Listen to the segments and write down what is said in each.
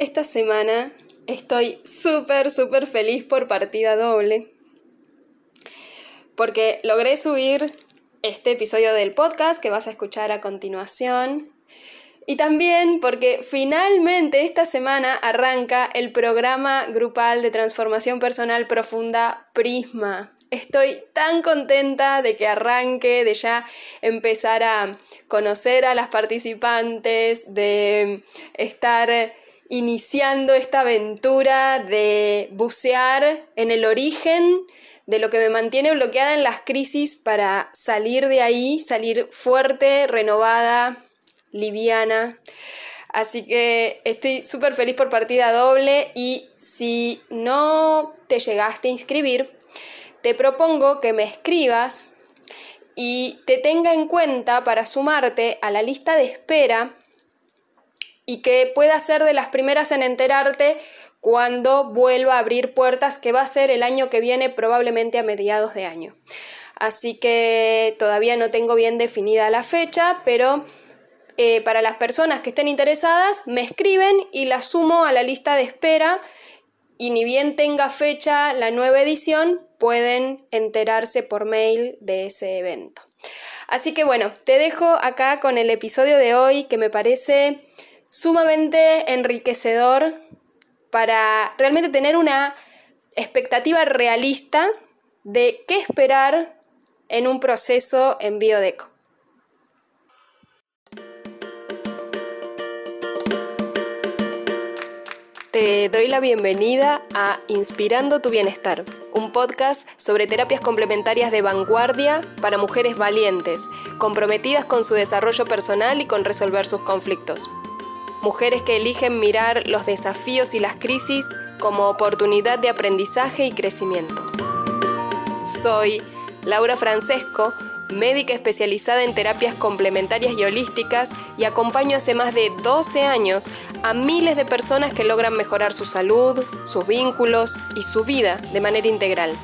esta semana estoy súper, súper feliz por partida doble. Porque logré subir este episodio del podcast que vas a escuchar a continuación. Y también porque finalmente esta semana arranca el programa grupal de transformación personal profunda Prisma. Estoy tan contenta de que arranque, de ya empezar a conocer a las participantes, de estar iniciando esta aventura de bucear en el origen de lo que me mantiene bloqueada en las crisis para salir de ahí, salir fuerte, renovada, liviana. Así que estoy súper feliz por partida doble y si no te llegaste a inscribir, te propongo que me escribas y te tenga en cuenta para sumarte a la lista de espera y que pueda ser de las primeras en enterarte cuando vuelva a abrir puertas, que va a ser el año que viene, probablemente a mediados de año. Así que todavía no tengo bien definida la fecha, pero eh, para las personas que estén interesadas, me escriben y la sumo a la lista de espera y ni bien tenga fecha la nueva edición, pueden enterarse por mail de ese evento. Así que bueno, te dejo acá con el episodio de hoy que me parece sumamente enriquecedor para realmente tener una expectativa realista de qué esperar en un proceso en biodeco. Te doy la bienvenida a Inspirando tu Bienestar, un podcast sobre terapias complementarias de vanguardia para mujeres valientes, comprometidas con su desarrollo personal y con resolver sus conflictos. Mujeres que eligen mirar los desafíos y las crisis como oportunidad de aprendizaje y crecimiento. Soy Laura Francesco, médica especializada en terapias complementarias y holísticas y acompaño hace más de 12 años a miles de personas que logran mejorar su salud, sus vínculos y su vida de manera integral.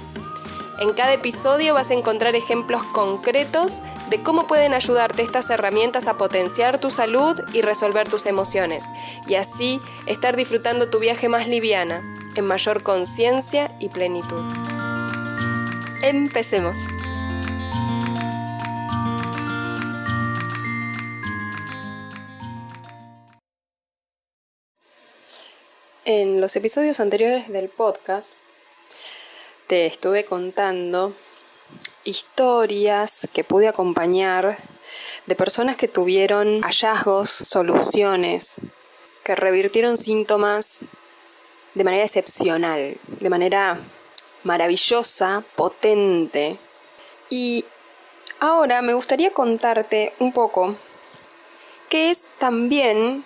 En cada episodio vas a encontrar ejemplos concretos de cómo pueden ayudarte estas herramientas a potenciar tu salud y resolver tus emociones, y así estar disfrutando tu viaje más liviana, en mayor conciencia y plenitud. Empecemos. En los episodios anteriores del podcast te estuve contando historias que pude acompañar de personas que tuvieron hallazgos, soluciones, que revirtieron síntomas de manera excepcional, de manera maravillosa, potente. Y ahora me gustaría contarte un poco qué es también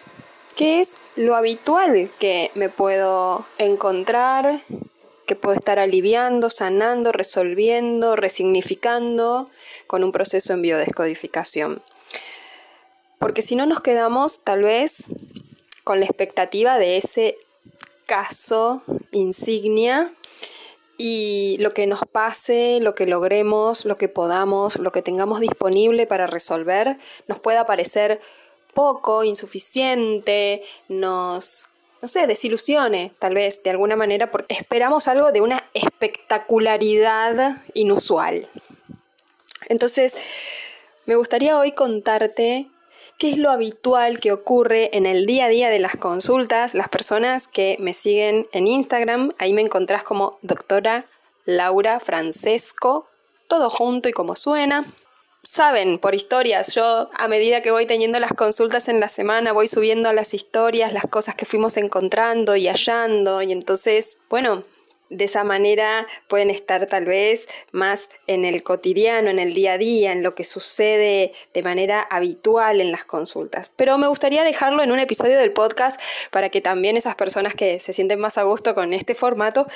qué es lo habitual que me puedo encontrar, que puedo estar aliviando, sanando, resolviendo, resignificando con un proceso en biodescodificación. Porque si no nos quedamos tal vez con la expectativa de ese caso insignia y lo que nos pase, lo que logremos, lo que podamos, lo que tengamos disponible para resolver, nos pueda parecer poco, insuficiente, nos, no sé, desilusione tal vez de alguna manera porque esperamos algo de una espectacularidad inusual. Entonces, me gustaría hoy contarte qué es lo habitual que ocurre en el día a día de las consultas. Las personas que me siguen en Instagram, ahí me encontrás como doctora Laura Francesco, todo junto y como suena saben por historias. Yo a medida que voy teniendo las consultas en la semana, voy subiendo a las historias las cosas que fuimos encontrando y hallando. Y entonces, bueno, de esa manera pueden estar tal vez más en el cotidiano, en el día a día, en lo que sucede de manera habitual en las consultas. Pero me gustaría dejarlo en un episodio del podcast para que también esas personas que se sienten más a gusto con este formato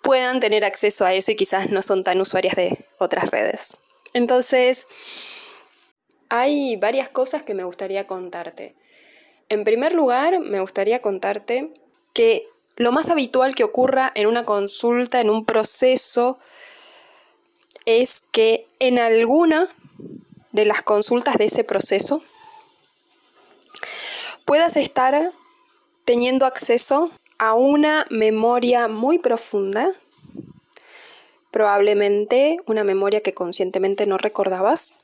puedan tener acceso a eso y quizás no son tan usuarias de otras redes. Entonces, hay varias cosas que me gustaría contarte. En primer lugar, me gustaría contarte que lo más habitual que ocurra en una consulta, en un proceso, es que en alguna de las consultas de ese proceso puedas estar teniendo acceso a una memoria muy profunda, probablemente una memoria que conscientemente no recordabas,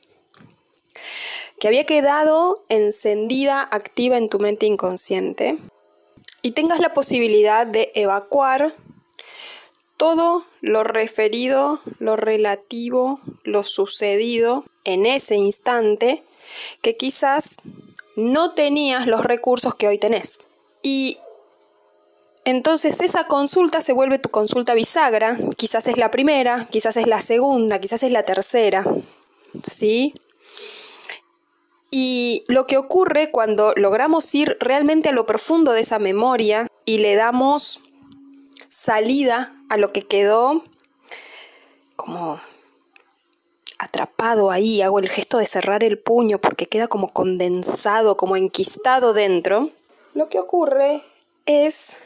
que había quedado encendida, activa en tu mente inconsciente, y tengas la posibilidad de evacuar todo lo referido, lo relativo, lo sucedido en ese instante que quizás no tenías los recursos que hoy tenés. Y entonces esa consulta se vuelve tu consulta bisagra, quizás es la primera, quizás es la segunda, quizás es la tercera, ¿sí? Y lo que ocurre cuando logramos ir realmente a lo profundo de esa memoria y le damos salida a lo que quedó como atrapado ahí, hago el gesto de cerrar el puño porque queda como condensado, como enquistado dentro, lo que ocurre es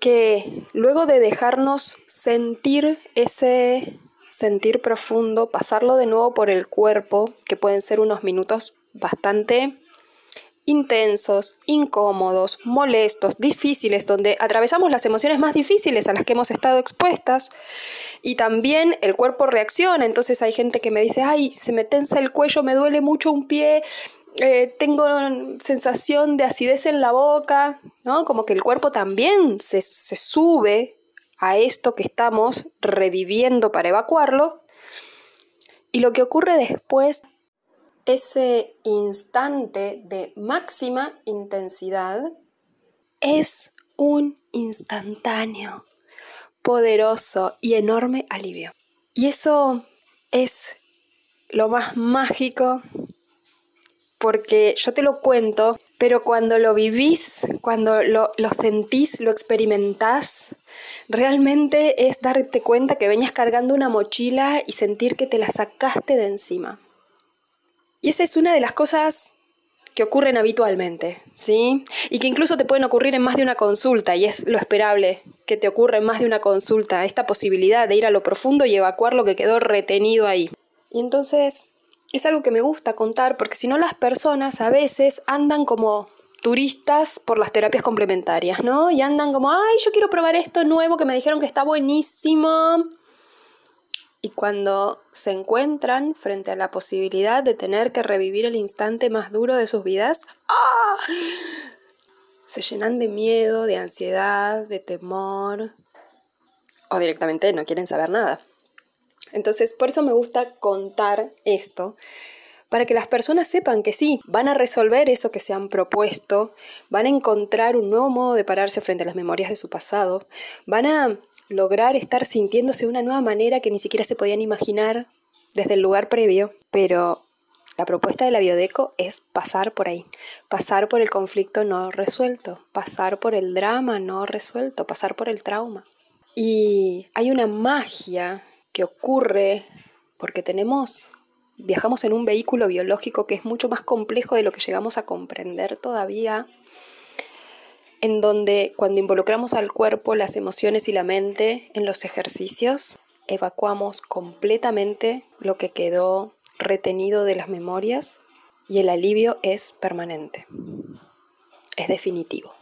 que luego de dejarnos sentir ese sentir profundo, pasarlo de nuevo por el cuerpo, que pueden ser unos minutos bastante intensos, incómodos, molestos, difíciles, donde atravesamos las emociones más difíciles a las que hemos estado expuestas y también el cuerpo reacciona. Entonces hay gente que me dice, ay, se me tensa el cuello, me duele mucho un pie, eh, tengo sensación de acidez en la boca, ¿no? Como que el cuerpo también se, se sube a esto que estamos reviviendo para evacuarlo. Y lo que ocurre después ese instante de máxima intensidad es un instantáneo, poderoso y enorme alivio. Y eso es lo más mágico porque yo te lo cuento, pero cuando lo vivís, cuando lo, lo, sentís, lo experimentás, realmente es darte cuenta que venías cargando una mochila y sentir que te la sacaste de encima. Y esa es una de las cosas que ocurren habitualmente, ¿sí? Y que incluso te pueden ocurrir en más de una consulta, y es lo esperable que te ocurra en más de una consulta, esta posibilidad de ir a lo profundo y evacuar lo que quedó retenido ahí. Y entonces es algo que me gusta contar, porque si no las personas a veces andan como turistas por las terapias complementarias, ¿no? Y andan como, ay, yo quiero probar esto nuevo que me dijeron que está buenísimo y cuando se encuentran frente a la posibilidad de tener que revivir el instante más duro de sus vidas, ¡ah! se llenan de miedo, de ansiedad, de temor o directamente no quieren saber nada. Entonces, por eso me gusta contar esto, para que las personas sepan que sí, van a resolver eso que se han propuesto, van a encontrar un nuevo modo de pararse frente a las memorias de su pasado, van a lograr estar sintiéndose de una nueva manera que ni siquiera se podían imaginar desde el lugar previo, pero la propuesta de la biodeco es pasar por ahí, pasar por el conflicto no resuelto, pasar por el drama no resuelto, pasar por el trauma. Y hay una magia que ocurre porque tenemos viajamos en un vehículo biológico que es mucho más complejo de lo que llegamos a comprender todavía en donde cuando involucramos al cuerpo, las emociones y la mente en los ejercicios, evacuamos completamente lo que quedó retenido de las memorias y el alivio es permanente, es definitivo.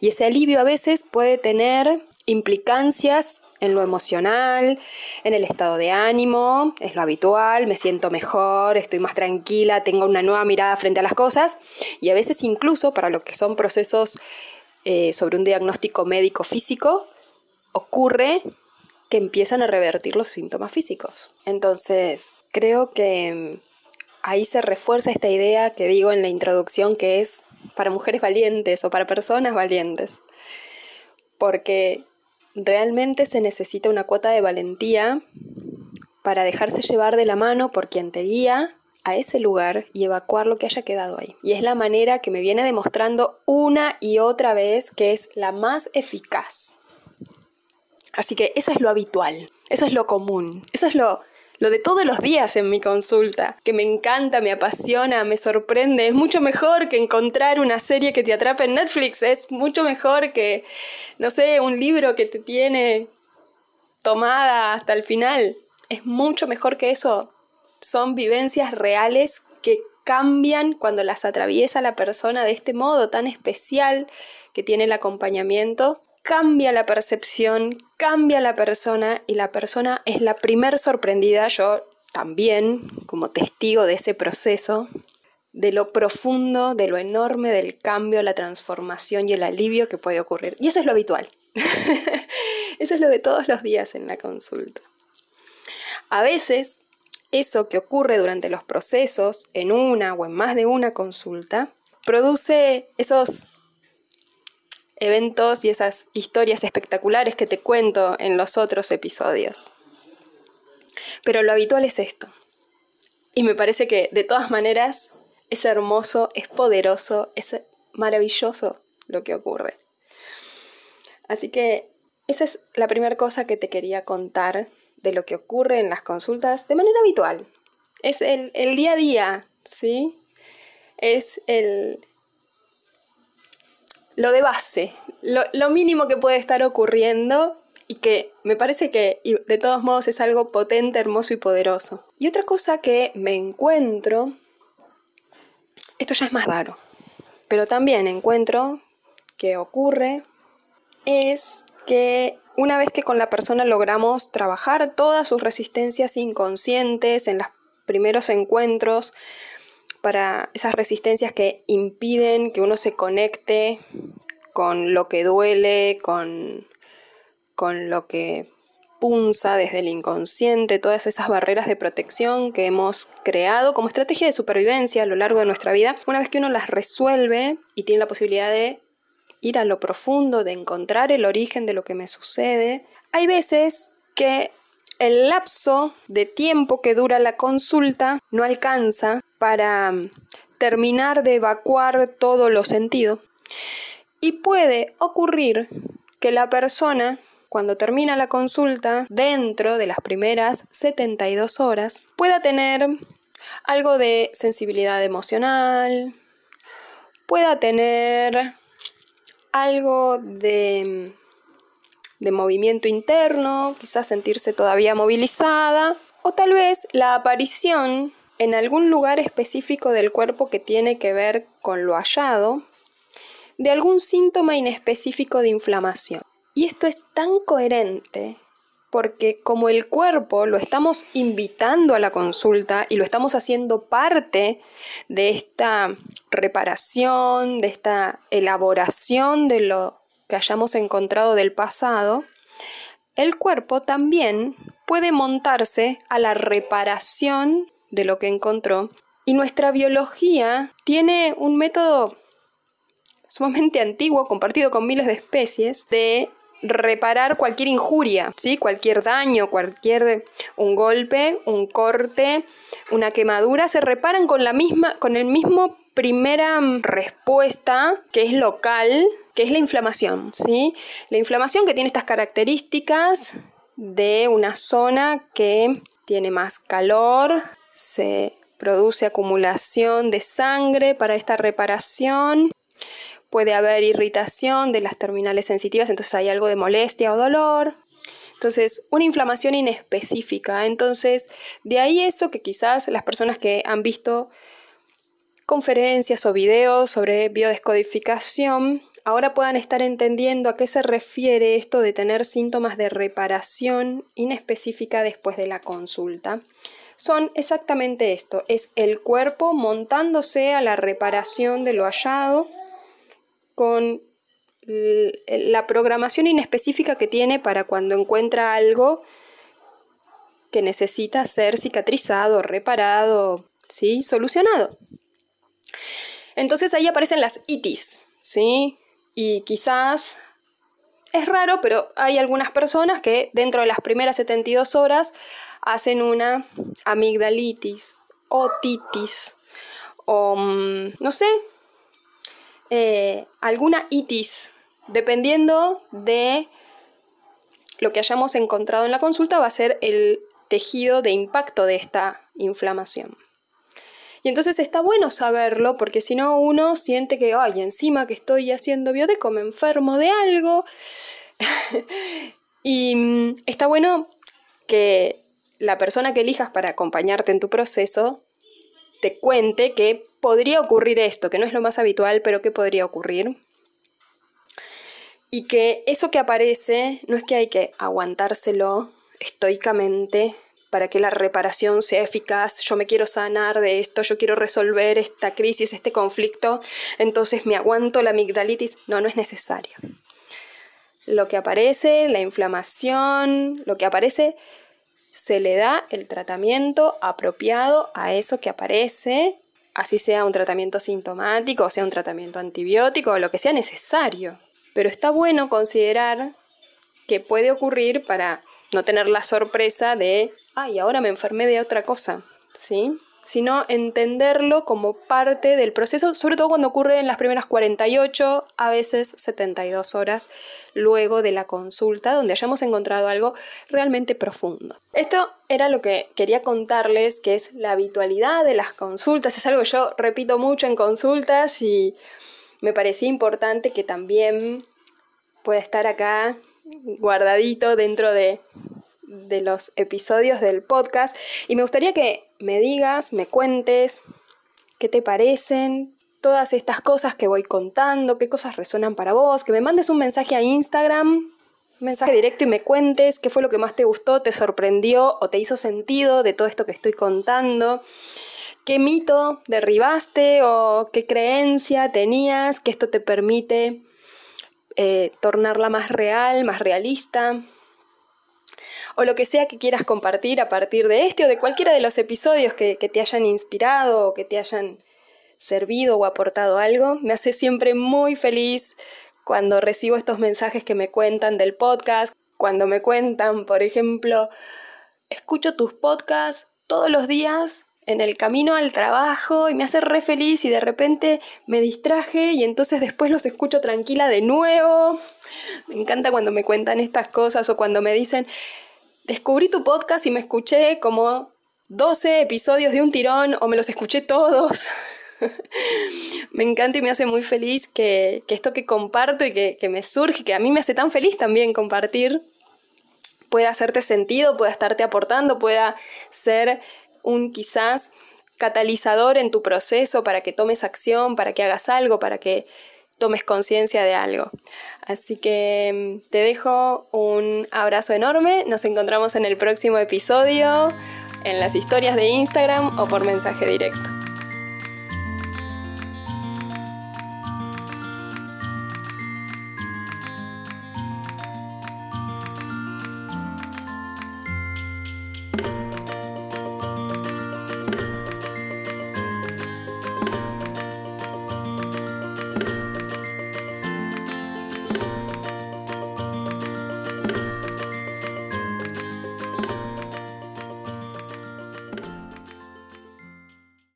Y ese alivio a veces puede tener implicancias en lo emocional, en el estado de ánimo, es lo habitual, me siento mejor, estoy más tranquila, tengo una nueva mirada frente a las cosas y a veces incluso para lo que son procesos eh, sobre un diagnóstico médico físico, ocurre que empiezan a revertir los síntomas físicos. Entonces, creo que ahí se refuerza esta idea que digo en la introducción que es para mujeres valientes o para personas valientes. Porque Realmente se necesita una cuota de valentía para dejarse llevar de la mano por quien te guía a ese lugar y evacuar lo que haya quedado ahí. Y es la manera que me viene demostrando una y otra vez que es la más eficaz. Así que eso es lo habitual, eso es lo común, eso es lo, lo de todos los días en mi consulta, que me encanta, me apasiona, me sorprende. Es mucho mejor que encontrar una serie que te atrape en Netflix, es mucho mejor que, no sé, un libro que te tiene tomada hasta el final. Es mucho mejor que eso. Son vivencias reales que cambian cuando las atraviesa la persona de este modo tan especial que tiene el acompañamiento. Cambia la percepción, cambia la persona y la persona es la primer sorprendida, yo también como testigo de ese proceso, de lo profundo, de lo enorme del cambio, la transformación y el alivio que puede ocurrir. Y eso es lo habitual. eso es lo de todos los días en la consulta. A veces, eso que ocurre durante los procesos, en una o en más de una consulta, produce esos eventos y esas historias espectaculares que te cuento en los otros episodios. Pero lo habitual es esto. Y me parece que de todas maneras es hermoso, es poderoso, es maravilloso lo que ocurre. Así que esa es la primera cosa que te quería contar de lo que ocurre en las consultas de manera habitual. Es el, día a día, ¿sí? Es el, lo de base, lo, lo, mínimo que puede estar ocurriendo y que me parece que de todos modos es algo potente, hermoso y poderoso. Y otra cosa que me encuentro esto ya es más raro. Pero también encuentro que ocurre es que una vez que con la persona logramos trabajar todas sus resistencias inconscientes en los primeros encuentros, para esas resistencias que impiden que uno se conecte con lo que duele, con, con lo que punza desde el inconsciente, todas esas barreras de protección que hemos creado como estrategia de supervivencia a lo largo de nuestra vida, una vez que uno las resuelve y tiene la posibilidad de ir a lo profundo, de encontrar el origen de lo que me sucede, hay veces que el lapso de tiempo que dura la consulta no alcanza para terminar de evacuar todo lo sentido. Y puede ocurrir que la persona cuando termina la consulta, dentro de las primeras 72 horas, pueda tener algo de sensibilidad emocional, pueda tener algo de, de movimiento interno, quizás sentirse todavía movilizada, o tal vez la aparición en algún lugar específico del cuerpo que tiene que ver con lo hallado, de algún síntoma inespecífico de inflamación. Y esto es tan coherente porque como el cuerpo lo estamos invitando a la consulta y lo estamos haciendo parte de esta reparación, de esta elaboración de lo que hayamos encontrado del pasado, el cuerpo también puede montarse a la reparación de lo que encontró y nuestra biología tiene un método sumamente antiguo, compartido con miles de especies, de reparar cualquier injuria, ¿sí? cualquier daño, cualquier un golpe, un corte, una quemadura, se reparan con la misma, con el mismo primera respuesta que es local, que es la inflamación, ¿sí? La inflamación que tiene estas características de una zona que tiene más calor, se produce acumulación de sangre para esta reparación puede haber irritación de las terminales sensitivas, entonces hay algo de molestia o dolor. Entonces, una inflamación inespecífica. Entonces, de ahí eso que quizás las personas que han visto conferencias o videos sobre biodescodificación ahora puedan estar entendiendo a qué se refiere esto de tener síntomas de reparación inespecífica después de la consulta. Son exactamente esto, es el cuerpo montándose a la reparación de lo hallado con la programación inespecífica que tiene para cuando encuentra algo que necesita ser cicatrizado, reparado, ¿sí? solucionado. Entonces ahí aparecen las itis, ¿sí? Y quizás es raro, pero hay algunas personas que dentro de las primeras 72 horas hacen una amigdalitis o titis o mm, no sé, eh, alguna itis, dependiendo de lo que hayamos encontrado en la consulta, va a ser el tejido de impacto de esta inflamación. Y entonces está bueno saberlo porque si no uno siente que, ay, encima que estoy haciendo biodeco me enfermo de algo. y mm, está bueno que la persona que elijas para acompañarte en tu proceso te cuente que podría ocurrir esto, que no es lo más habitual, pero que podría ocurrir. Y que eso que aparece no es que hay que aguantárselo estoicamente para que la reparación sea eficaz, yo me quiero sanar de esto, yo quiero resolver esta crisis, este conflicto, entonces me aguanto la amigdalitis. No, no es necesario. Lo que aparece, la inflamación, lo que aparece, se le da el tratamiento apropiado a eso que aparece, así sea un tratamiento sintomático, o sea un tratamiento antibiótico, o lo que sea necesario. Pero está bueno considerar que puede ocurrir para no tener la sorpresa de, ay, ahora me enfermé de otra cosa, ¿sí? Sino entenderlo como parte del proceso, sobre todo cuando ocurre en las primeras 48, a veces 72 horas luego de la consulta, donde hayamos encontrado algo realmente profundo. Esto era lo que quería contarles, que es la habitualidad de las consultas. Es algo que yo repito mucho en consultas y me parecía importante que también pueda estar acá guardadito dentro de, de los episodios del podcast. Y me gustaría que me digas, me cuentes qué te parecen todas estas cosas que voy contando, qué cosas resuenan para vos, que me mandes un mensaje a Instagram, un mensaje directo y me cuentes qué fue lo que más te gustó, te sorprendió o te hizo sentido de todo esto que estoy contando. ¿Qué mito derribaste o qué creencia tenías que esto te permite eh, tornarla más real, más realista? O lo que sea que quieras compartir a partir de este o de cualquiera de los episodios que, que te hayan inspirado o que te hayan servido o aportado algo. Me hace siempre muy feliz cuando recibo estos mensajes que me cuentan del podcast, cuando me cuentan, por ejemplo, escucho tus podcasts todos los días en el camino al trabajo y me hace re feliz y de repente me distraje y entonces después los escucho tranquila de nuevo. Me encanta cuando me cuentan estas cosas o cuando me dicen, descubrí tu podcast y me escuché como 12 episodios de un tirón o me los escuché todos. me encanta y me hace muy feliz que, esto que comparto y que, que me surge, que a mí me hace tan feliz también compartir, pueda hacerte sentido, pueda estarte aportando, pueda ser un quizás catalizador en tu proceso para que tomes acción, para que hagas algo, para que tomes conciencia de algo. Así que mm, te dejo un abrazo enorme, nos encontramos en el próximo episodio, en las historias de Instagram o por mensaje directo.